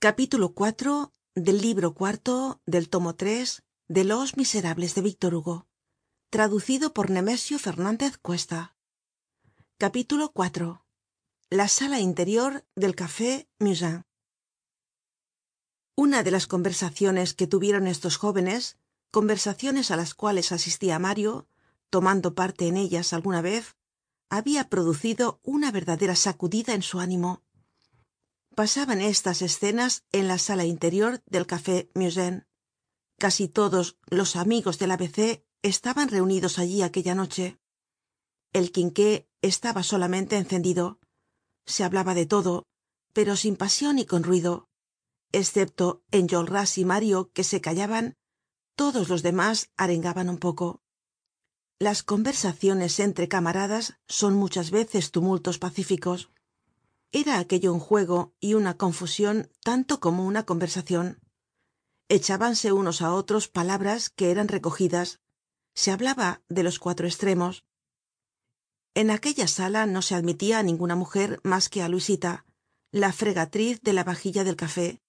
capítulo iv del libro cuarto del tomo tres de los miserables de víctor hugo traducido por nemesio fernandez cuesta. Capítulo iv la sala interior del café musain. Una de las conversaciones que tuvieron estos jóvenes conversaciones á las cuales asistia mario tomando parte en ellas alguna vez habia producido una verdadera sacudida en su ánimo pasaban estas escenas en la sala interior del café musain. Casi todos los amigos del a b c estaban reunidos allí aquella noche. El quinqué estaba solamente encendido. Se hablaba de todo pero sin pasion y con ruido. Escepto enjolras y mario que se callaban todos los demás arengaban un poco. Las conversaciones entre camaradas son muchas veces tumultos pacíficos era aquello un juego y una confusion tanto como una conversacion echábanse unos á otros palabras que eran recogidas. Se hablaba de los cuatro estremos en aquella sala no se admitia á ninguna mujer mas que á luisita la fregatriz de la vajilla del café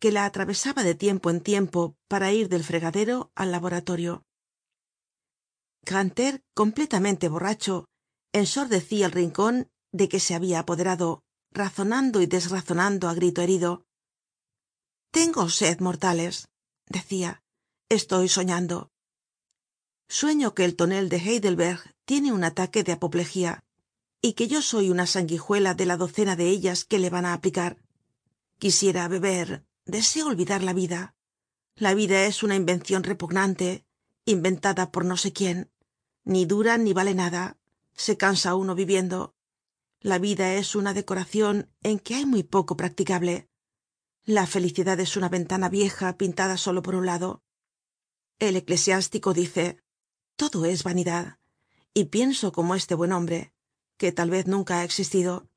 que la atravesaba de tiempo en tiempo para ir del fregadero al laboratorio. Grantaire completamente borracho ensordecia el rincon de que se habia apoderado razonando y desrazonando á grito herido. Tengo sed mortales decia estoy soñando sueño que el tonel de heidelberg tiene un ataque de apoplejía y que yo soy una sanguijuela de la docena de ellas que le van á aplicar. Quisiera beber deseo olvidar la vida. La vida es una invencion repugnante inventada por no sé quién. Ni dura ni vale nada. Se cansa uno viviendo la vida es una decoracion en que hay muy poco practicable. La felicidad es una ventana vieja pintada solo por un lado. El eclesiástico dice todo es vanidad y pienso como este buen hombre que tal vez nunca ha existido.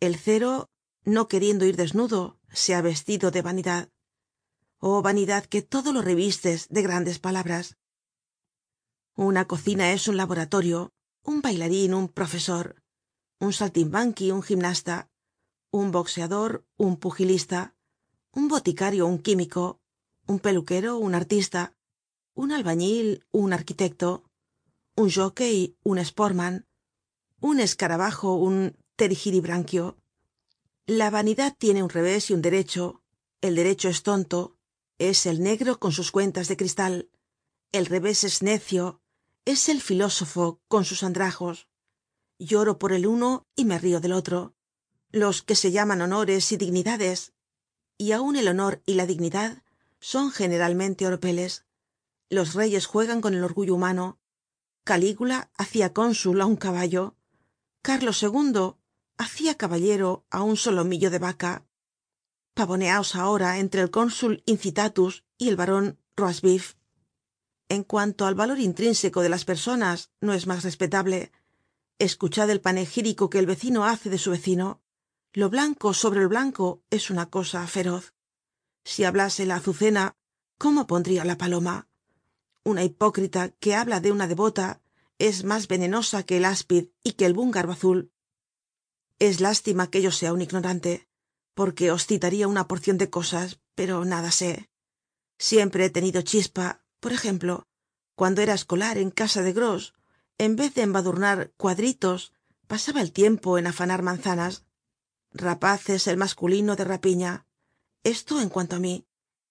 El cero no queriendo ir desnudo se ha vestido de vanidad. Oh vanidad que todo lo revistes de grandes palabras. Una cocina es un laboratorio un bailarin un profesor un saltimbanqui un gimnasta un boxeador un pugilista un boticario un químico un peluquero un artista un albañil un arquitecto un jockey un sportman un escarabajo un terigiribranquio. La vanidad tiene un revés y un derecho. El derecho es tonto es el negro con sus cuentas de cristal. El revés es necio es el filósofo con sus andrajos lloro por el uno y me río del otro. Los que se llaman honores y dignidades y aun el honor y la dignidad son generalmente oropeles. Los reyes juegan con el orgullo humano. Calígula hacia cónsul á un caballo. Carlos ii hacia caballero á un solomillo de vaca. Pavoneaos ahora entre el cónsul incitatus y el baron roastbeef en cuanto al valor intrínseco de las personas no es mas respetable escuchad el panegírico que el vecino hace de su vecino. Lo blanco sobre lo blanco es una cosa feroz. Si hablase la azucena cómo pondria la paloma una hipócrita que habla de una devota es mas venenosa que el áspid y que el búngaro azul. Es lástima que yo sea un ignorante porque os citaria una porcion de cosas pero nada sé. Siempre he tenido chispa por ejemplo cuando era escolar en casa de gros en vez de embadurnar cuadritos pasaba el tiempo en afanar manzanas. Rapaces el masculino de rapiña. Esto en cuanto a mí.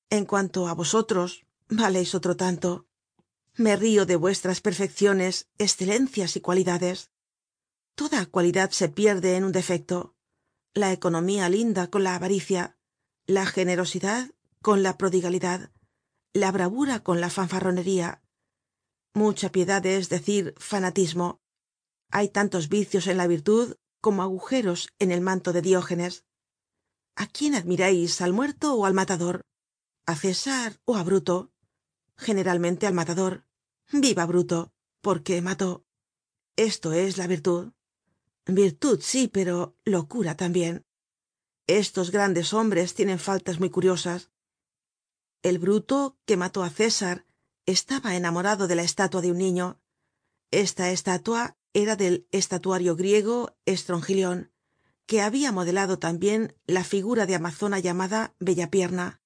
En cuanto a vosotros valéis otro tanto. Me río de vuestras perfecciones excelencias y cualidades. Toda cualidad se pierde en un defecto. La economía linda con la avaricia. La generosidad con la prodigalidad. La bravura con la fanfarronería mucha piedad es decir fanatismo. Hay tantos vicios en la virtud como agujeros en el manto de diógenes. A quién admirais al muerto ó al matador a césar ó á bruto generalmente al matador. Viva bruto porque mató. Esto es la virtud. Virtud sí pero locura tambien estos grandes hombres tienen faltas muy curiosas. El bruto que mató á césar estaba enamorado de la estatua de un niño. Esta estatua era del estatuario griego estrongilion que habia modelado tambien la figura de amazona llamada bella pierna.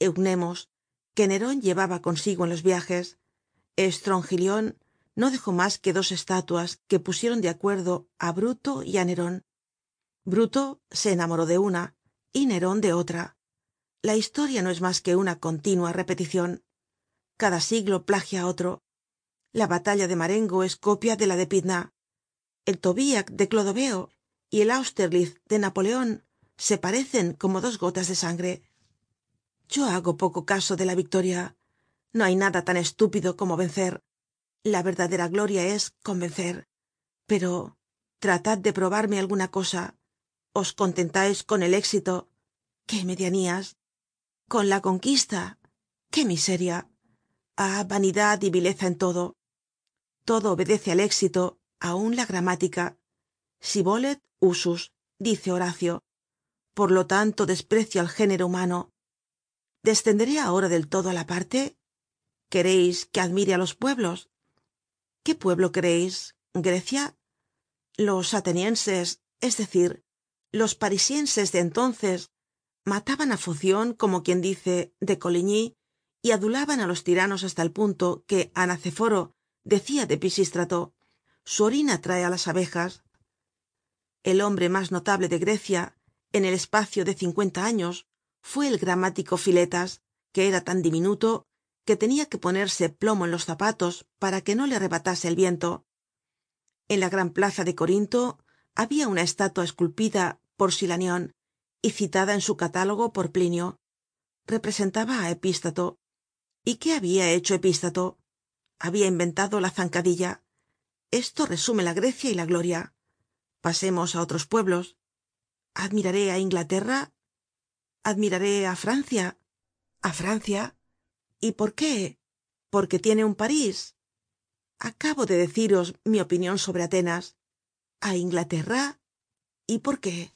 Eucnemos que neron llevaba consigo en los viajes. Estrongilion no dejó mas que dos estatuas que pusieron de acuerdo á bruto y á neron bruto se enamoró de una y neron de otra. La historia no es mas que una continua repeticion cada siglo plagia á otro. La batalla de marengo es copia de la de pydna el tobiac de clodoveo y el austerlitz de napoleon se parecen como dos gotas de sangre. Yo hago poco caso de la victoria. No hay nada tan estúpido como vencer. La verdadera gloria es convencer. Pero tratad de probarme alguna cosa. Os contentais con el éxito qué medianías con la conquista qué miseria ah vanidad y vileza en todo. Todo obedece al éxito aun la gramática. Si volet usus dice horacio por lo tanto desprecio al género humano. Descenderé ahora del todo á la parte quereis que admire á los pueblos qué pueblo quereis grecia los atenienses es decir los parisienses de entonces mataban á focion como quien dice de coligny y adulaban á los tiranos hasta el punto que anaceforo decia de pisístrato su orina trae á las abejas el hombre mas notable de grecia en el espacio de cincuenta años fue el gramático filetas que era tan diminuto que tenia que ponerse plomo en los zapatos para que no le arrebatase el viento. En la gran plaza de corinto habia una estatua esculpida por silanion y citada en su catálogo por plinio. Representaba á epístato y qué habia hecho epístato habia inventado la zancadilla. Esto resume la grecia y la gloria. Pasemos á otros pueblos. Admiraré á inglaterra admiraré á francia a francia y por qué porque tiene un parís acabo de deciros mi opinion sobre atenas. A inglaterra y por qué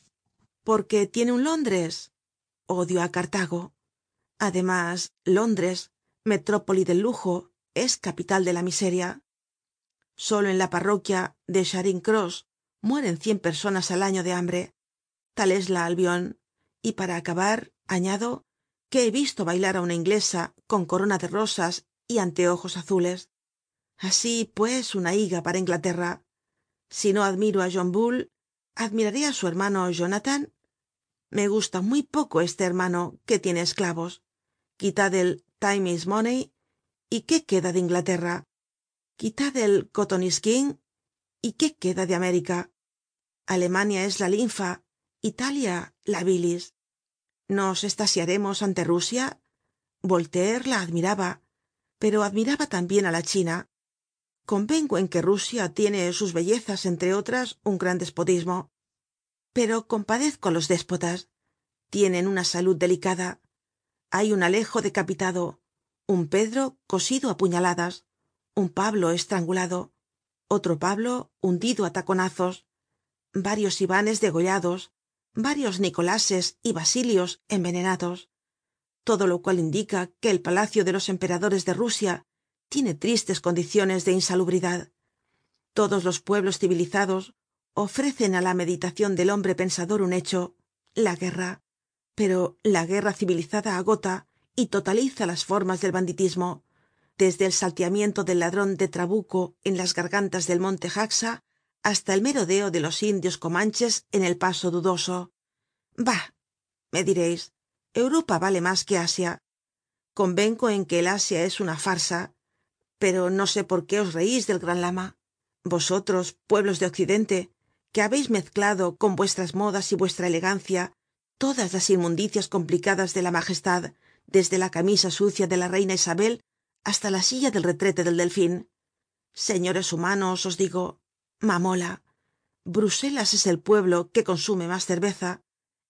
porque tiene un londres odio á cartago. Además londres metrópoli del lujo es capital de la miseria. Solo en la parroquia de charing cross mueren cien personas al año de hambre. Tal es la albion y para acabar añado que he visto bailar á una inglesa con corona de rosas y anteojos azules. Así pues una higa para inglaterra. Si no admiro á john bull admiraré á su hermano jonathan. Me gusta muy poco este hermano que tiene esclavos. Quitad el time is money y qué queda de inglaterra quitad el cotton is king y qué queda de américa alemania es la linfa italia la bilis. Nos estasiaremos ante rusia. Voltaire la admiraba pero admiraba tambien á la china. Convengo en que rusia tiene sus bellezas entre otras un gran despotismo. Pero compadezco á los déspotas. Tienen una salud delicada hay un alejo decapitado un pedro cosido á puñaladas un pablo estrangulado otro pablo hundido á taconazos varios ivanes degollados varios nicolases y basilios envenenados todo lo cual indica que el palacio de los emperadores de rusia tiene tristes condiciones de insalubridad. Todos los pueblos civilizados ofrecen á la meditacion del hombre pensador un hecho la guerra pero la guerra civilizada agota y totaliza las formas del banditismo. Desde el salteamiento del ladron de trabuco en las gargantas del monte jaxa hasta el merodeo de los indios comanches en el paso dudoso. Bah me direis europa vale mas que asia. Convengo en que el asia es una farsa pero no sé por qué os reís del gran lama. Vosotros pueblos de occidente que habeis mezclado con vuestras modas y vuestra elegancia todas las inmundicias complicadas de la majestad desde la camisa sucia de la reina isabel hasta la silla del retrete del delfín. Señores humanos os digo mamola bruselas es el pueblo que consume mas cerveza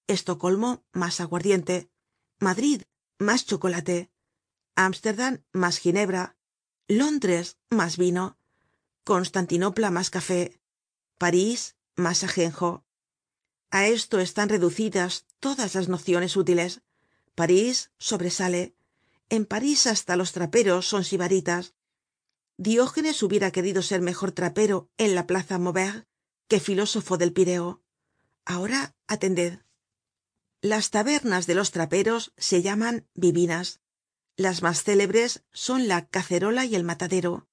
estocolmo mas aguardiente madrid mas chocolate amsterdam mas ginebra londres mas vino constantinopla mas café parís mas ajenjo a esto están reducidas todas las nociones útiles. París sobresale. En parís hasta los traperos son sibaritas. Diógenes hubiera querido ser mejor trapero en la plaza maubert que filósofo del pireo. Ahora atended. Las tabernas de los traperos se llaman bibinas las mas célebres son la cacerola y el matadero.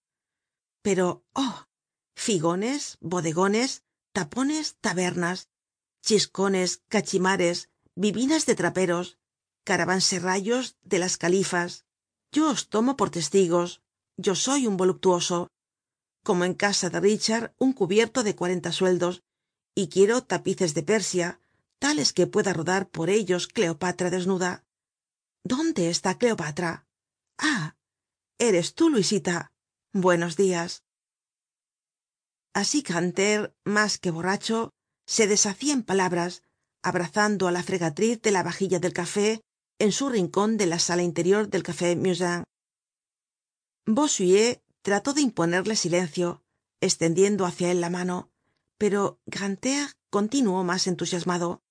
Pero oh figones bodegones tapones tabernas chiscones cachimares bibinas de traperos caravanserrallos de las califas. Yo os tomo por testigos. Yo soy un voluptuoso. Como en casa de richard un cubierto de cuarenta sueldos y quiero tapices de persia tales que pueda rodar por ellos cleopatra desnuda. Dónde está cleopatra ah eres tú luisita. Buenos dias así grantaire mas que borracho se deshacia en palabras abrazando á la fregatriz de la vajilla del café en su rincon de la sala interior del café musain. Bossuet trató de imponerle silencio estendiendo hácia él la mano pero grantaire continuó mas entusiasmado.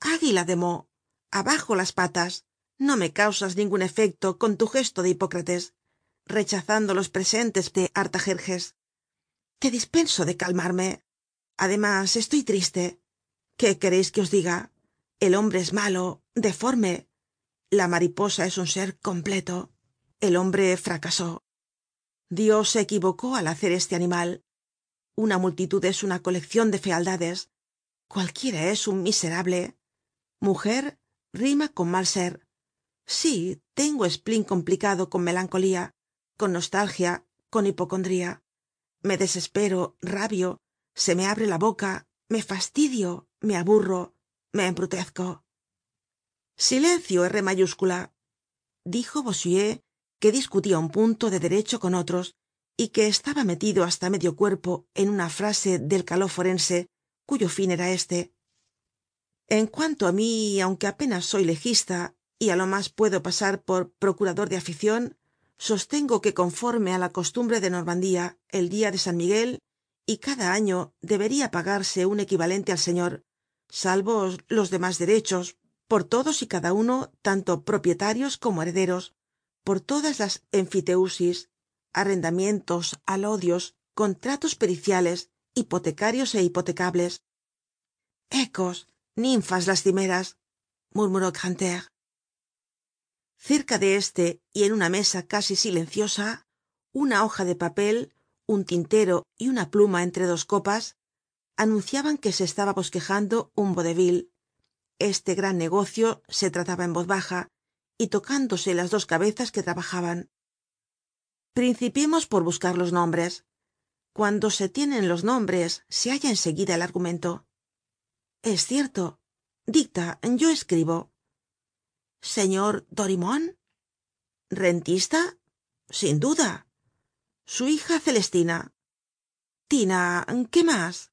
Águila de meaux abajo las patas no me causas ningun efecto con tu gesto de hipócrates rechazando los presentes de artajerjes. Te dispenso de calmarme además estoy triste. Qué quereis que os diga el hombre es malo deforme. La mariposa es un ser completo. El hombre fracasó. Dios se equivocó al hacer este animal. Una multitud es una coleccion de fealdades. Cualquiera es un miserable. Mujer rima con mal ser. Sí tengo spleen complicado con melancolía con nostalgia con hipocondría. Me desespero rabio se me abre la boca me fastidio me aburro me embrutezco. Silencio r mayúscula dijo bossuet que discutia un punto de derecho con otros y que estaba metido hasta medio cuerpo en una frase del caló forense cuyo fin era este. En cuanto á mí aunque apenas soy legista y á lo mas puedo pasar por procurador de aficion sostengo que conforme á la costumbre de normandía el dia de san miguel y cada año deberia pagarse un equivalente al señor salvo los demás derechos por todos y cada uno tanto propietarios como herederos por todas las enfiteusis arrendamientos alodios contratos periciales hipotecarios é hipotecables. Ecos ninfas lastimeras murmuró grantaire. Cerca de éste y en una mesa casi silenciosa una hoja de papel un tintero y una pluma entre dos copas anunciaban que se estaba bosquejando un vodevil. Este gran negocio se trataba en voz baja y tocándose las dos cabezas que trabajaban. Principiemos por buscar los nombres. Cuando se tienen los nombres se halla en seguida el argumento. Es cierto. Dicta yo escribo. Señor dorimon rentista sin duda su hija celestina. Tina qué más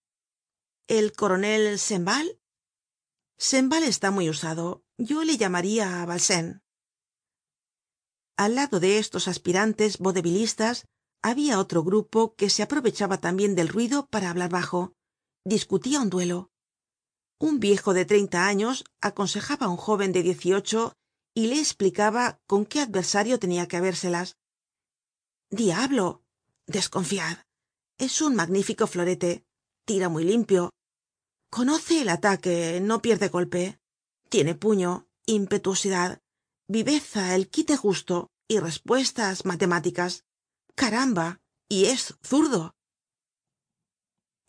el coronel sainval sainval está muy usado. Yo le llamaría valsin al lado de estos aspirantes vodevilistas habia otro grupo que se aprovechaba tambien del ruido para hablar bajo. Discutia un duelo. Un viejo de treinta años aconsejaba á un joven de diez y ocho y le esplicaba con qué adversario tenia que habérselas. Diablo desconfiad. Es un magnífico florete. Tira muy limpio. Conoce el ataque. No pierde golpe. Tiene puño. Impetuosidad. Viveza el quite justo. Y respuestas matemáticas. Caramba. Y es zurdo.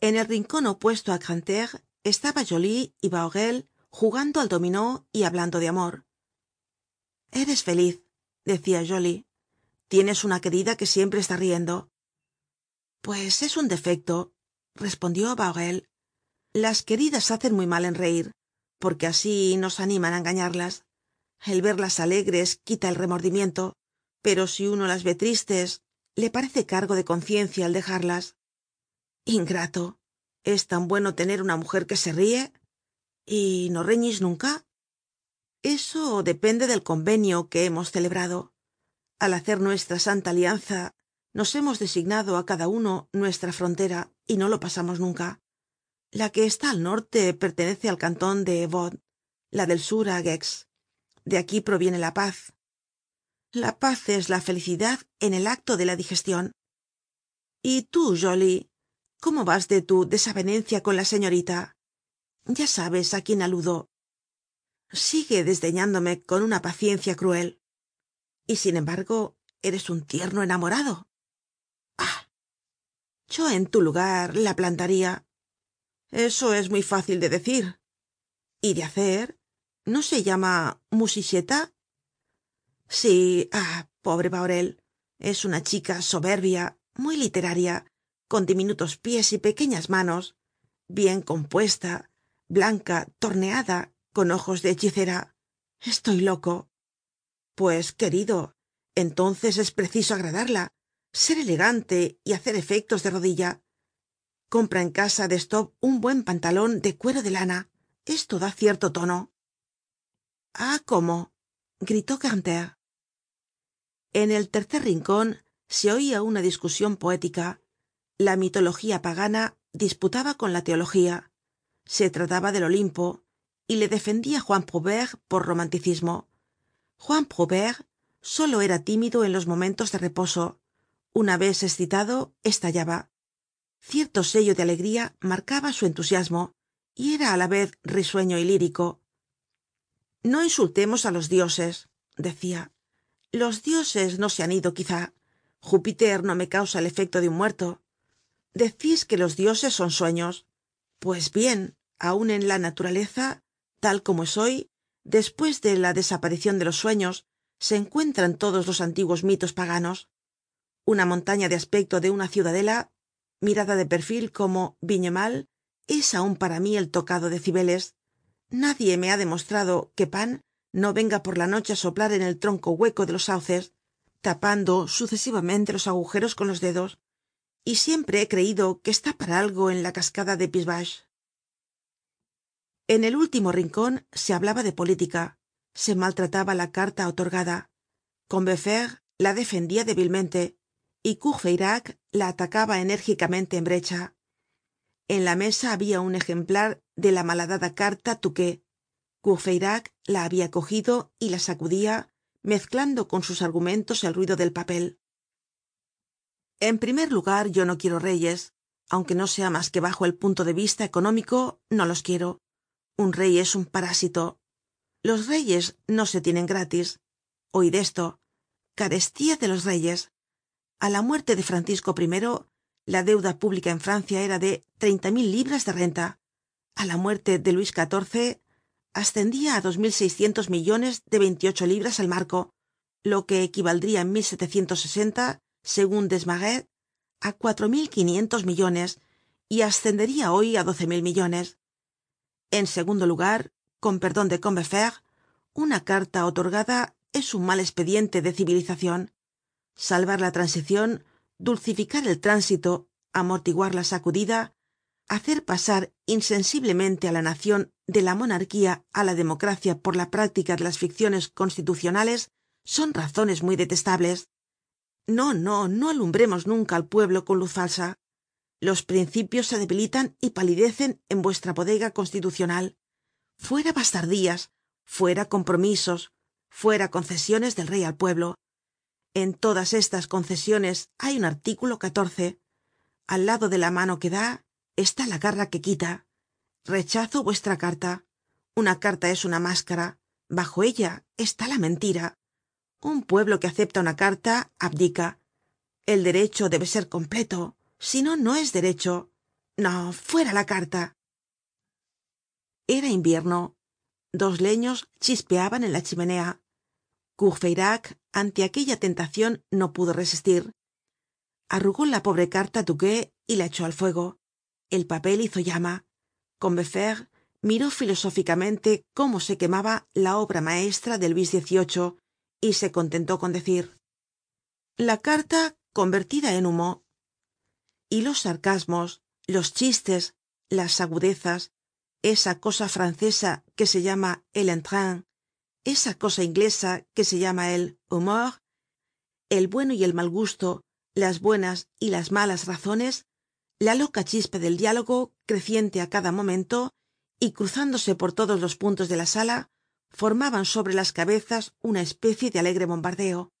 En el rincon opuesto á grantaire estaba joly y bahorel jugando al dominó y hablando de amor. Eres feliz decia joly tienes una querida que siempre está riendo pues es un defecto respondió bahorel. Las queridas hacen muy mal en reir porque así nos animan á engañarlas. El verlas alegres quita el remordimiento pero si uno las ve tristes le parece cargo de conciencia el dejarlas. Ingrato es tan bueno tener una mujer que se ríe y no reñís nunca eso depende del convenio que hemos celebrado. Al hacer nuestra santa alianza nos hemos designado á cada uno nuestra frontera y no lo pasamos nunca. La que está al norte pertenece al canton de vaud la del sur á gex. De aquí proviene la paz. La paz es la felicidad en el acto de la digestion y tú joly cómo vas de tu desavenencia con la señorita ya sabes á quién aludo. Sigue desdeñándome con una paciencia cruel. Y sin embargo eres un tierno enamorado yo en tu lugar la plantaría. Eso es muy fácil de decir. Y de hacer no se llama musicheta sí ah pobre bahorel es una chica soberbia muy literaria con diminutos pies y pequeñas manos bien compuesta blanca torneada con ojos de hechicera. Estoy loco. Pues querido entonces es preciso agradarla ser elegante y hacer efectos de rodilla. Compra en casa de staub un buen pantalon de cuero de lana. Esto da cierto tono. Ah cómo gritó grantaire en el tercer rincon se oia una discusion poética. La mitología pagana disputaba con la teología. Se trataba del olimpo y le defendia juan prouvaire por romanticismo. Juan prouvaire solo era tímido en los momentos de reposo una vez escitado estallaba. Cierto sello de alegría marcaba su entusiasmo y era á la vez risueño y lírico. No insultemos á los dioses decia los dioses no se han ido quizá. Júpiter no me causa el efecto de un muerto. Decís que los dioses son sueños. Pues bien aun en la naturaleza tal como es hoy despues de la desaparicion de los sueños se encuentran todos los antiguos mitos paganos una montaña de aspecto de una ciudadela mirada de perfil como vignemale es aun para mí el tocado de cibeles. Nadie me ha demostrado que pan no venga por la noche á soplar en el tronco hueco de los sauces tapando sucesivamente los agujeros con los dedos y siempre he creido que está para algo en la cascada de pissevache en el último rincon se hablaba de política se maltrataba la carta otorgada. Combeferre la defendia débilmente y courfeyrac la atacaba enérgicamente en brecha. En la mesa habia un ejemplar de la malhadada carta touquet. Courfeyrac la habia cogido y la sacudia mezclando con sus argumentos el ruido del papel. En primer lugar yo no quiero reyes. Aunque no sea mas que bajo el punto de vista económico no los quiero. Un rey es un parásito. Los reyes no se tienen gratis. Oid esto. Carestía de los reyes a la muerte de francisco i la deuda pública en francia era de treinta mil libras de renta. A la muerte de luis xiv ascendia á dos mil seiscientos millones de veintiocho libras el marco lo que equivaldria en segun desmarets á cuatro mil quinientos millones y ascendería hoy á doce mil millones. En segundo lugar con perdon de combeferre una carta otorgada es un mal espediente de civilizacion salvar la transicion dulcificar el tránsito amortiguar la sacudida hacer pasar insensiblemente á la nacion de la monarquía á la democracia por la práctica de las ficciones constitucionales son razones muy detestables. No no no alumbremos nunca al pueblo con luz falsa. Los principios se debilitan y palidecen en vuestra bodega constitucional. Fuera bastardías fuera compromisos fuera concesiones del rey al pueblo en todas estas concesiones hay un artículo al lado de la mano que da está la garra que quita. Rechazo vuestra carta. Una carta es una máscara. Bajo ella está la mentira. Un pueblo que acepta una carta abdica. El derecho debe ser completo si no no es derecho. No fuera la carta. Era invierno. Dos leños chispeaban en la chimenea ante aquella tentacion no pudo resistir. Arrugó la pobre carta touquet y la echó al fuego. El papel hizo llama. Combeferre miró filosóficamente cómo se quemaba la obra maestra de luis xviii y se contentó con decir la carta convertida en humo. Y los sarcasmos los chistes las agudezas esa cosa francesa que se llama el esa cosa inglesa que se llama el humor el bueno y el mal gusto las buenas y las malas razones la loca chispa del diálogo creciente á cada momento y cruzándose por todos los puntos de la sala formaban sobre las cabezas una especie de alegre bombardeo